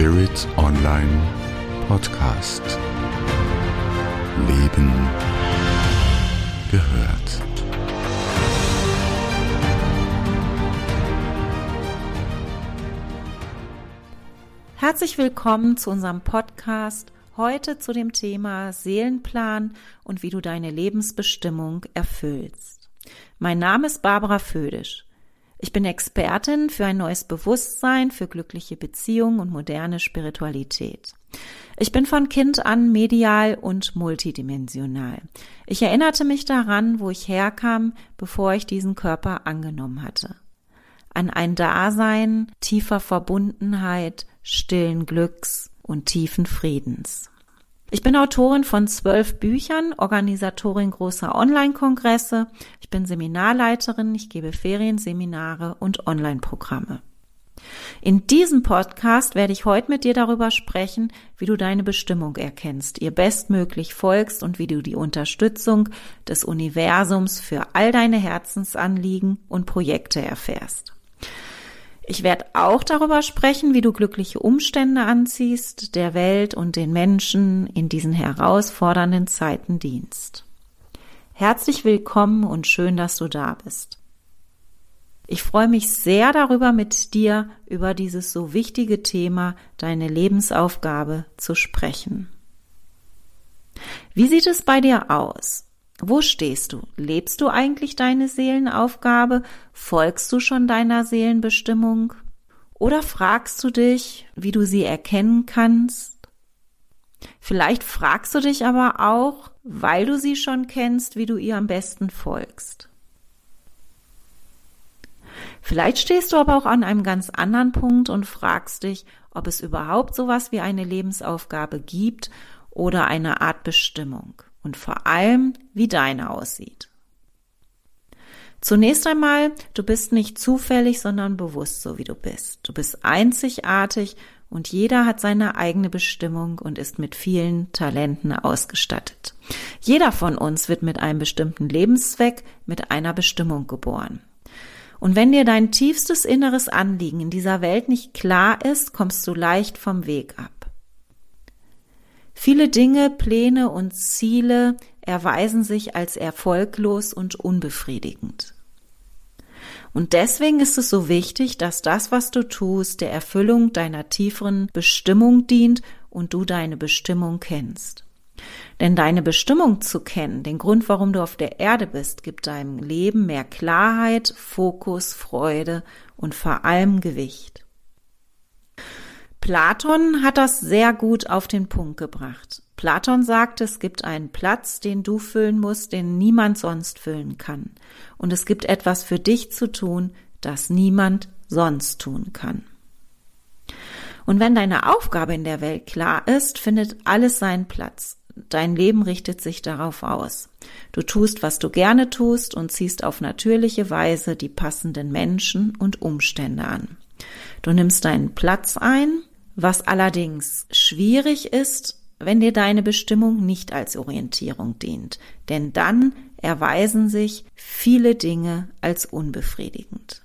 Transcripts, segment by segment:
Spirit Online Podcast. Leben gehört. Herzlich willkommen zu unserem Podcast. Heute zu dem Thema Seelenplan und wie du deine Lebensbestimmung erfüllst. Mein Name ist Barbara Födisch. Ich bin Expertin für ein neues Bewusstsein, für glückliche Beziehungen und moderne Spiritualität. Ich bin von Kind an medial und multidimensional. Ich erinnerte mich daran, wo ich herkam, bevor ich diesen Körper angenommen hatte. An ein Dasein tiefer Verbundenheit, stillen Glücks und tiefen Friedens. Ich bin Autorin von zwölf Büchern, Organisatorin großer Online-Kongresse. Ich bin Seminarleiterin, ich gebe Ferienseminare und Online-Programme. In diesem Podcast werde ich heute mit dir darüber sprechen, wie du deine Bestimmung erkennst, ihr bestmöglich folgst und wie du die Unterstützung des Universums für all deine Herzensanliegen und Projekte erfährst. Ich werde auch darüber sprechen, wie du glückliche Umstände anziehst, der Welt und den Menschen in diesen herausfordernden Zeiten dienst. Herzlich willkommen und schön, dass du da bist. Ich freue mich sehr darüber, mit dir über dieses so wichtige Thema, deine Lebensaufgabe, zu sprechen. Wie sieht es bei dir aus? Wo stehst du? Lebst du eigentlich deine Seelenaufgabe? Folgst du schon deiner Seelenbestimmung? Oder fragst du dich, wie du sie erkennen kannst? Vielleicht fragst du dich aber auch, weil du sie schon kennst, wie du ihr am besten folgst. Vielleicht stehst du aber auch an einem ganz anderen Punkt und fragst dich, ob es überhaupt sowas wie eine Lebensaufgabe gibt oder eine Art Bestimmung und vor allem, wie deine aussieht. Zunächst einmal, du bist nicht zufällig, sondern bewusst so wie du bist. Du bist einzigartig und jeder hat seine eigene Bestimmung und ist mit vielen Talenten ausgestattet. Jeder von uns wird mit einem bestimmten Lebenszweck, mit einer Bestimmung geboren. Und wenn dir dein tiefstes inneres Anliegen in dieser Welt nicht klar ist, kommst du leicht vom Weg ab. Viele Dinge, Pläne und Ziele erweisen sich als erfolglos und unbefriedigend. Und deswegen ist es so wichtig, dass das, was du tust, der Erfüllung deiner tieferen Bestimmung dient und du deine Bestimmung kennst. Denn deine Bestimmung zu kennen, den Grund, warum du auf der Erde bist, gibt deinem Leben mehr Klarheit, Fokus, Freude und vor allem Gewicht. Platon hat das sehr gut auf den Punkt gebracht. Platon sagt, es gibt einen Platz, den du füllen musst, den niemand sonst füllen kann. Und es gibt etwas für dich zu tun, das niemand sonst tun kann. Und wenn deine Aufgabe in der Welt klar ist, findet alles seinen Platz. Dein Leben richtet sich darauf aus. Du tust, was du gerne tust und ziehst auf natürliche Weise die passenden Menschen und Umstände an. Du nimmst deinen Platz ein was allerdings schwierig ist, wenn dir deine Bestimmung nicht als Orientierung dient, denn dann erweisen sich viele Dinge als unbefriedigend.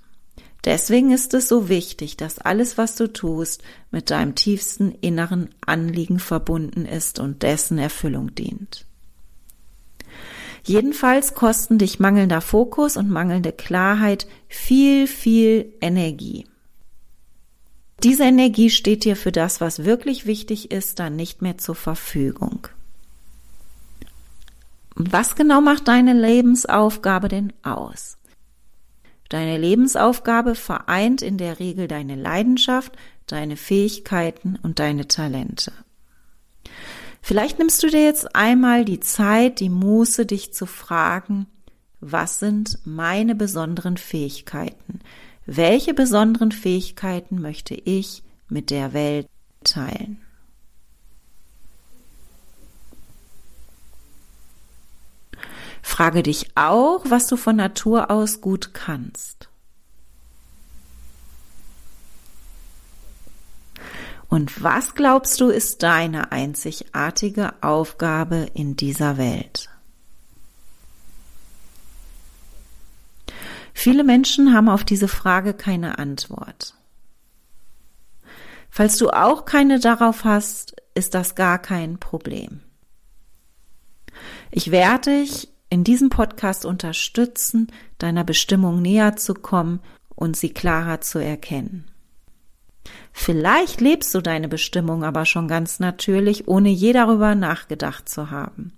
Deswegen ist es so wichtig, dass alles, was du tust, mit deinem tiefsten inneren Anliegen verbunden ist und dessen Erfüllung dient. Jedenfalls kosten dich mangelnder Fokus und mangelnde Klarheit viel, viel Energie. Diese Energie steht dir für das, was wirklich wichtig ist, dann nicht mehr zur Verfügung. Was genau macht deine Lebensaufgabe denn aus? Deine Lebensaufgabe vereint in der Regel deine Leidenschaft, deine Fähigkeiten und deine Talente. Vielleicht nimmst du dir jetzt einmal die Zeit, die Muße, dich zu fragen, was sind meine besonderen Fähigkeiten? Welche besonderen Fähigkeiten möchte ich mit der Welt teilen? Frage dich auch, was du von Natur aus gut kannst. Und was glaubst du ist deine einzigartige Aufgabe in dieser Welt? Viele Menschen haben auf diese Frage keine Antwort. Falls du auch keine darauf hast, ist das gar kein Problem. Ich werde dich in diesem Podcast unterstützen, deiner Bestimmung näher zu kommen und sie klarer zu erkennen. Vielleicht lebst du deine Bestimmung aber schon ganz natürlich, ohne je darüber nachgedacht zu haben.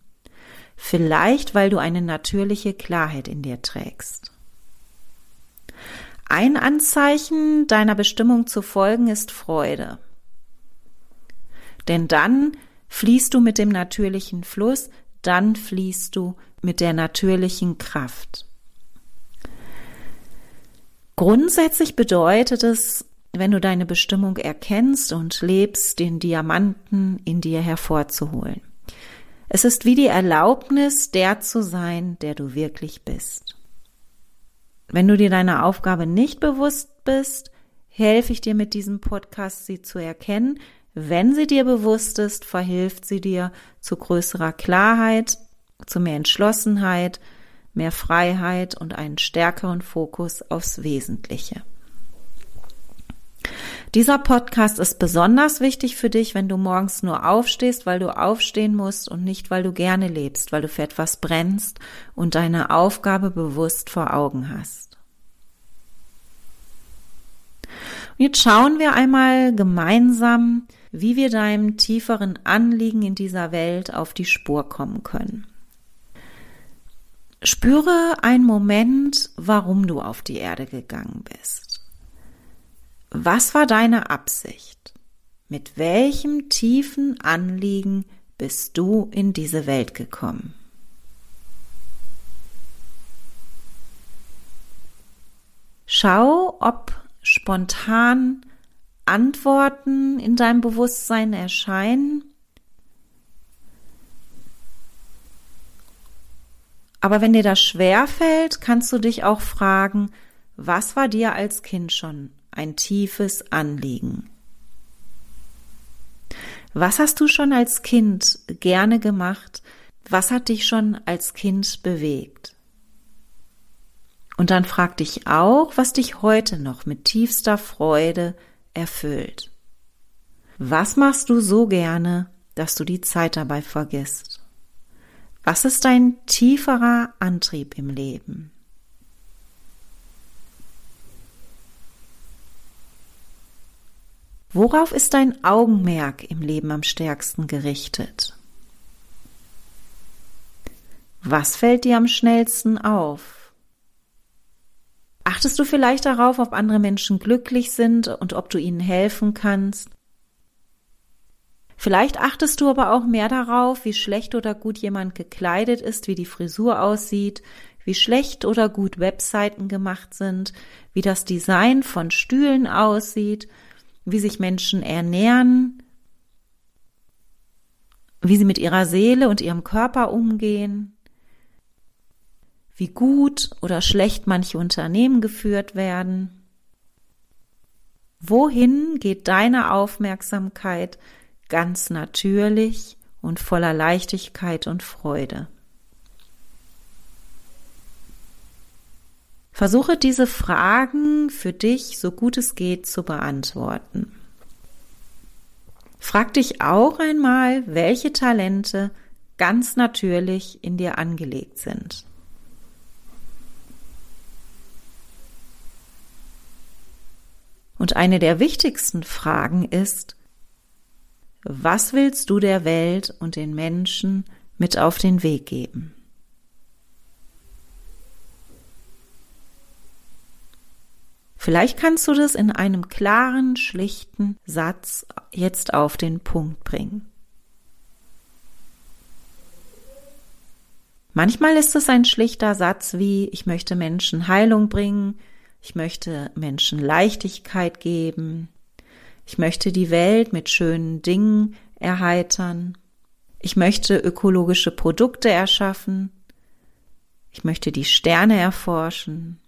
Vielleicht, weil du eine natürliche Klarheit in dir trägst. Ein Anzeichen deiner Bestimmung zu folgen ist Freude. Denn dann fließt du mit dem natürlichen Fluss, dann fließt du mit der natürlichen Kraft. Grundsätzlich bedeutet es, wenn du deine Bestimmung erkennst und lebst, den Diamanten in dir hervorzuholen. Es ist wie die Erlaubnis, der zu sein, der du wirklich bist. Wenn du dir deiner Aufgabe nicht bewusst bist, helfe ich dir mit diesem Podcast, sie zu erkennen. Wenn sie dir bewusst ist, verhilft sie dir zu größerer Klarheit, zu mehr Entschlossenheit, mehr Freiheit und einen stärkeren Fokus aufs Wesentliche. Dieser Podcast ist besonders wichtig für dich, wenn du morgens nur aufstehst, weil du aufstehen musst und nicht, weil du gerne lebst, weil du für etwas brennst und deine Aufgabe bewusst vor Augen hast. Und jetzt schauen wir einmal gemeinsam, wie wir deinem tieferen Anliegen in dieser Welt auf die Spur kommen können. Spüre einen Moment, warum du auf die Erde gegangen bist. Was war deine Absicht? Mit welchem tiefen Anliegen bist du in diese Welt gekommen? Schau, ob spontan Antworten in deinem Bewusstsein erscheinen. Aber wenn dir das schwer fällt, kannst du dich auch fragen, was war dir als Kind schon ein tiefes Anliegen. Was hast du schon als Kind gerne gemacht? Was hat dich schon als Kind bewegt? Und dann frag dich auch, was dich heute noch mit tiefster Freude erfüllt. Was machst du so gerne, dass du die Zeit dabei vergisst? Was ist dein tieferer Antrieb im Leben? Worauf ist dein Augenmerk im Leben am stärksten gerichtet? Was fällt dir am schnellsten auf? Achtest du vielleicht darauf, ob andere Menschen glücklich sind und ob du ihnen helfen kannst? Vielleicht achtest du aber auch mehr darauf, wie schlecht oder gut jemand gekleidet ist, wie die Frisur aussieht, wie schlecht oder gut Webseiten gemacht sind, wie das Design von Stühlen aussieht wie sich Menschen ernähren, wie sie mit ihrer Seele und ihrem Körper umgehen, wie gut oder schlecht manche Unternehmen geführt werden. Wohin geht deine Aufmerksamkeit ganz natürlich und voller Leichtigkeit und Freude? Versuche diese Fragen für dich so gut es geht zu beantworten. Frag dich auch einmal, welche Talente ganz natürlich in dir angelegt sind. Und eine der wichtigsten Fragen ist, was willst du der Welt und den Menschen mit auf den Weg geben? Vielleicht kannst du das in einem klaren, schlichten Satz jetzt auf den Punkt bringen. Manchmal ist es ein schlichter Satz wie ich möchte Menschen Heilung bringen, ich möchte Menschen Leichtigkeit geben, ich möchte die Welt mit schönen Dingen erheitern, ich möchte ökologische Produkte erschaffen, ich möchte die Sterne erforschen,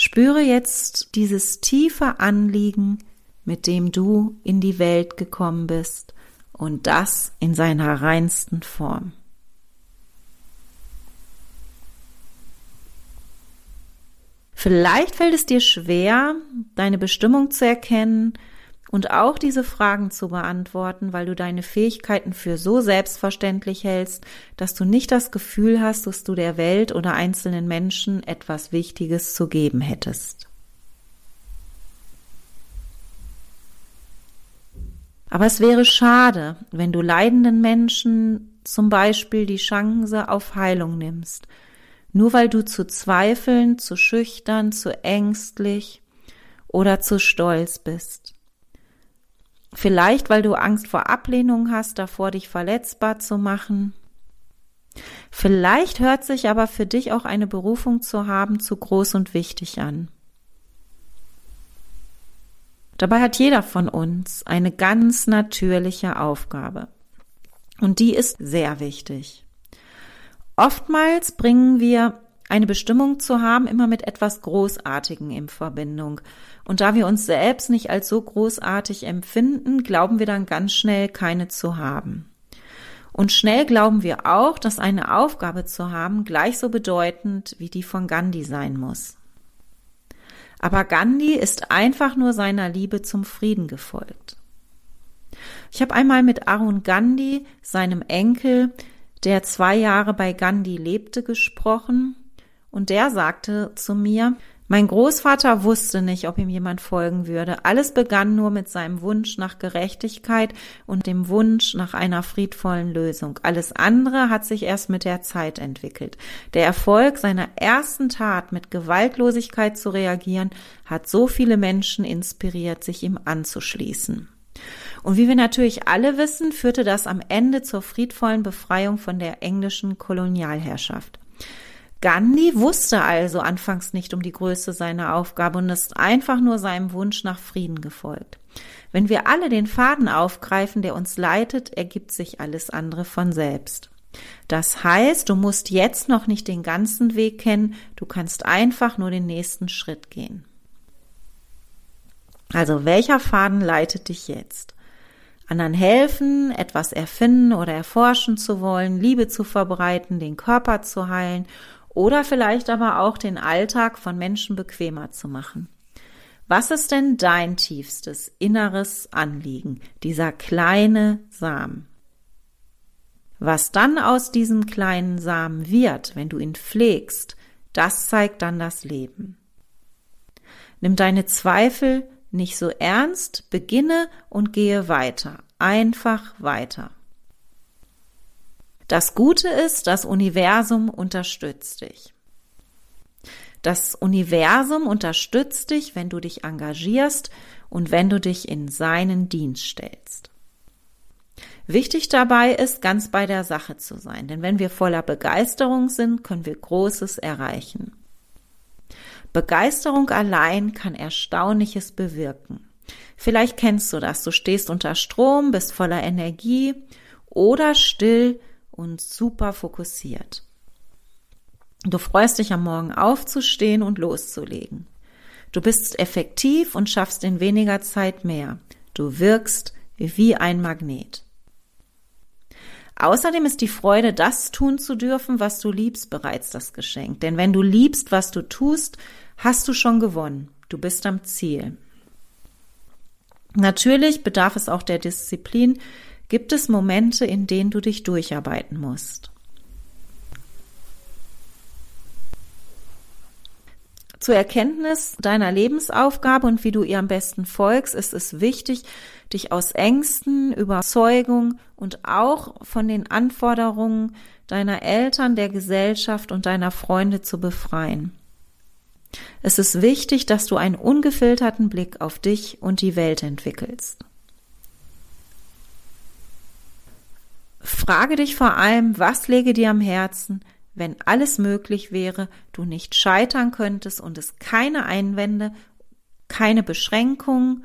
Spüre jetzt dieses tiefe Anliegen, mit dem du in die Welt gekommen bist und das in seiner reinsten Form. Vielleicht fällt es dir schwer, deine Bestimmung zu erkennen, und auch diese Fragen zu beantworten, weil du deine Fähigkeiten für so selbstverständlich hältst, dass du nicht das Gefühl hast, dass du der Welt oder einzelnen Menschen etwas Wichtiges zu geben hättest. Aber es wäre schade, wenn du leidenden Menschen zum Beispiel die Chance auf Heilung nimmst, nur weil du zu zweifeln, zu schüchtern, zu ängstlich oder zu stolz bist. Vielleicht, weil du Angst vor Ablehnung hast, davor dich verletzbar zu machen. Vielleicht hört sich aber für dich auch eine Berufung zu haben zu groß und wichtig an. Dabei hat jeder von uns eine ganz natürliche Aufgabe. Und die ist sehr wichtig. Oftmals bringen wir eine Bestimmung zu haben, immer mit etwas Großartigem in Verbindung. Und da wir uns selbst nicht als so großartig empfinden, glauben wir dann ganz schnell keine zu haben. Und schnell glauben wir auch, dass eine Aufgabe zu haben gleich so bedeutend wie die von Gandhi sein muss. Aber Gandhi ist einfach nur seiner Liebe zum Frieden gefolgt. Ich habe einmal mit Arun Gandhi, seinem Enkel, der zwei Jahre bei Gandhi lebte, gesprochen und der sagte zu mir, mein Großvater wusste nicht, ob ihm jemand folgen würde. Alles begann nur mit seinem Wunsch nach Gerechtigkeit und dem Wunsch nach einer friedvollen Lösung. Alles andere hat sich erst mit der Zeit entwickelt. Der Erfolg seiner ersten Tat mit Gewaltlosigkeit zu reagieren, hat so viele Menschen inspiriert, sich ihm anzuschließen. Und wie wir natürlich alle wissen, führte das am Ende zur friedvollen Befreiung von der englischen Kolonialherrschaft. Gandhi wusste also anfangs nicht um die Größe seiner Aufgabe und ist einfach nur seinem Wunsch nach Frieden gefolgt. Wenn wir alle den Faden aufgreifen, der uns leitet, ergibt sich alles andere von selbst. Das heißt, du musst jetzt noch nicht den ganzen Weg kennen, du kannst einfach nur den nächsten Schritt gehen. Also welcher Faden leitet dich jetzt? Anderen helfen, etwas erfinden oder erforschen zu wollen, Liebe zu verbreiten, den Körper zu heilen oder vielleicht aber auch den Alltag von Menschen bequemer zu machen. Was ist denn dein tiefstes inneres Anliegen, dieser kleine Samen? Was dann aus diesem kleinen Samen wird, wenn du ihn pflegst, das zeigt dann das Leben. Nimm deine Zweifel nicht so ernst, beginne und gehe weiter, einfach weiter. Das Gute ist, das Universum unterstützt dich. Das Universum unterstützt dich, wenn du dich engagierst und wenn du dich in seinen Dienst stellst. Wichtig dabei ist, ganz bei der Sache zu sein, denn wenn wir voller Begeisterung sind, können wir Großes erreichen. Begeisterung allein kann Erstaunliches bewirken. Vielleicht kennst du das, du stehst unter Strom, bist voller Energie oder still und super fokussiert. Du freust dich am Morgen aufzustehen und loszulegen. Du bist effektiv und schaffst in weniger Zeit mehr. Du wirkst wie ein Magnet. Außerdem ist die Freude, das tun zu dürfen, was du liebst, bereits das Geschenk. Denn wenn du liebst, was du tust, hast du schon gewonnen. Du bist am Ziel. Natürlich bedarf es auch der Disziplin, gibt es Momente, in denen du dich durcharbeiten musst. Zur Erkenntnis deiner Lebensaufgabe und wie du ihr am besten folgst, ist es wichtig, dich aus Ängsten, Überzeugung und auch von den Anforderungen deiner Eltern, der Gesellschaft und deiner Freunde zu befreien. Es ist wichtig, dass du einen ungefilterten Blick auf dich und die Welt entwickelst. Frage dich vor allem, was lege dir am Herzen, wenn alles möglich wäre, du nicht scheitern könntest und es keine Einwände, keine Beschränkungen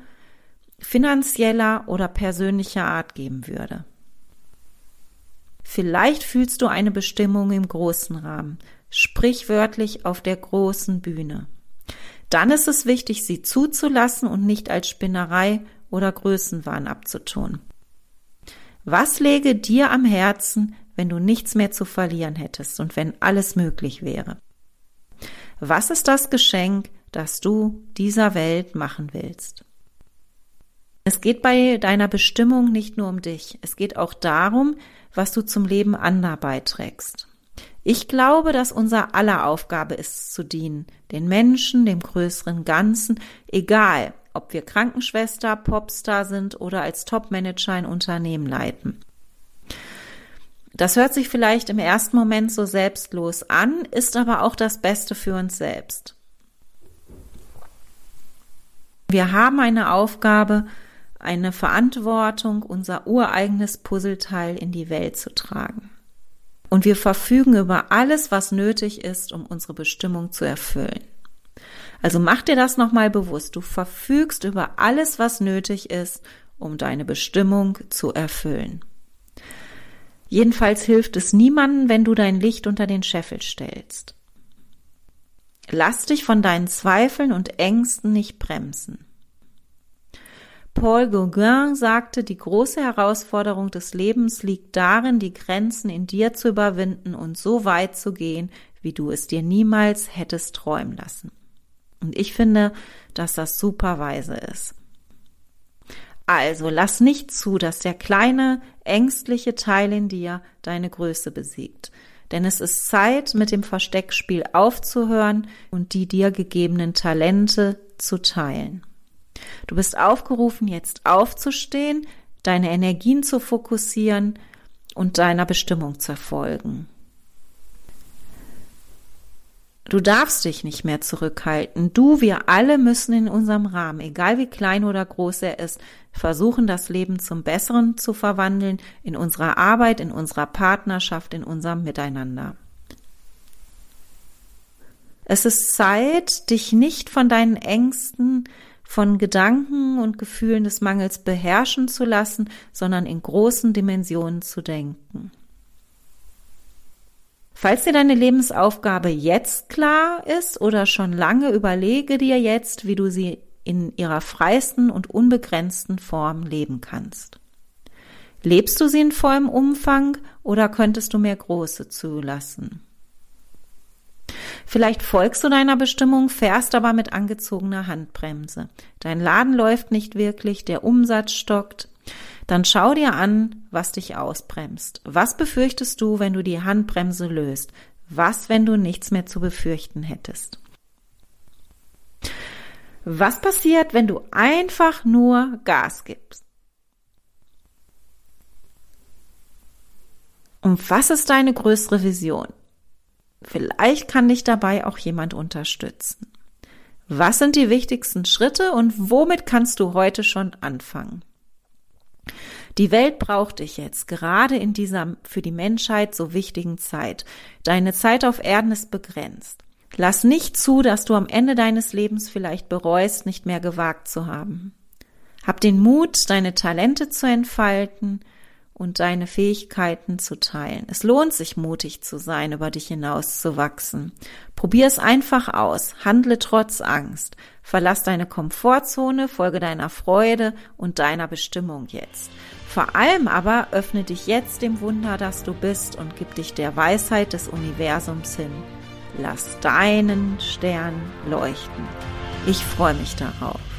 finanzieller oder persönlicher Art geben würde. Vielleicht fühlst du eine Bestimmung im großen Rahmen, sprichwörtlich auf der großen Bühne. Dann ist es wichtig, sie zuzulassen und nicht als Spinnerei oder Größenwahn abzutun. Was läge dir am Herzen, wenn du nichts mehr zu verlieren hättest und wenn alles möglich wäre? Was ist das Geschenk, das du dieser Welt machen willst? Es geht bei deiner Bestimmung nicht nur um dich, es geht auch darum, was du zum Leben anderer beiträgst. Ich glaube, dass unser aller Aufgabe ist, zu dienen, den Menschen, dem größeren Ganzen, egal, ob wir Krankenschwester, Popstar sind oder als Topmanager ein Unternehmen leiten. Das hört sich vielleicht im ersten Moment so selbstlos an, ist aber auch das Beste für uns selbst. Wir haben eine Aufgabe, eine Verantwortung, unser ureigenes Puzzleteil in die Welt zu tragen. Und wir verfügen über alles, was nötig ist, um unsere Bestimmung zu erfüllen. Also mach dir das nochmal bewusst. Du verfügst über alles, was nötig ist, um deine Bestimmung zu erfüllen. Jedenfalls hilft es niemandem, wenn du dein Licht unter den Scheffel stellst. Lass dich von deinen Zweifeln und Ängsten nicht bremsen. Paul Gauguin sagte, die große Herausforderung des Lebens liegt darin, die Grenzen in dir zu überwinden und so weit zu gehen, wie du es dir niemals hättest träumen lassen. Und ich finde, dass das super weise ist. Also lass nicht zu, dass der kleine, ängstliche Teil in dir deine Größe besiegt. Denn es ist Zeit, mit dem Versteckspiel aufzuhören und die dir gegebenen Talente zu teilen. Du bist aufgerufen, jetzt aufzustehen, deine Energien zu fokussieren und deiner Bestimmung zu folgen. Du darfst dich nicht mehr zurückhalten. Du, wir alle müssen in unserem Rahmen, egal wie klein oder groß er ist, versuchen, das Leben zum Besseren zu verwandeln, in unserer Arbeit, in unserer Partnerschaft, in unserem Miteinander. Es ist Zeit, dich nicht von deinen Ängsten, von Gedanken und Gefühlen des Mangels beherrschen zu lassen, sondern in großen Dimensionen zu denken. Falls dir deine Lebensaufgabe jetzt klar ist oder schon lange, überlege dir jetzt, wie du sie in ihrer freisten und unbegrenzten Form leben kannst. Lebst du sie in vollem Umfang oder könntest du mehr große zulassen? Vielleicht folgst du deiner Bestimmung, fährst aber mit angezogener Handbremse. Dein Laden läuft nicht wirklich, der Umsatz stockt. Dann schau dir an, was dich ausbremst. Was befürchtest du, wenn du die Handbremse löst? Was, wenn du nichts mehr zu befürchten hättest? Was passiert, wenn du einfach nur Gas gibst? Und was ist deine größere Vision? Vielleicht kann dich dabei auch jemand unterstützen. Was sind die wichtigsten Schritte und womit kannst du heute schon anfangen? Die Welt braucht dich jetzt, gerade in dieser für die Menschheit so wichtigen Zeit. Deine Zeit auf Erden ist begrenzt. Lass nicht zu, dass du am Ende deines Lebens vielleicht bereust, nicht mehr gewagt zu haben. Hab den Mut, deine Talente zu entfalten und deine Fähigkeiten zu teilen. Es lohnt sich, mutig zu sein, über dich hinaus zu wachsen. Probier es einfach aus. Handle trotz Angst. Verlass deine Komfortzone, folge deiner Freude und deiner Bestimmung jetzt. Vor allem aber öffne dich jetzt dem Wunder, das du bist und gib dich der Weisheit des Universums hin. Lass deinen Stern leuchten. Ich freue mich darauf.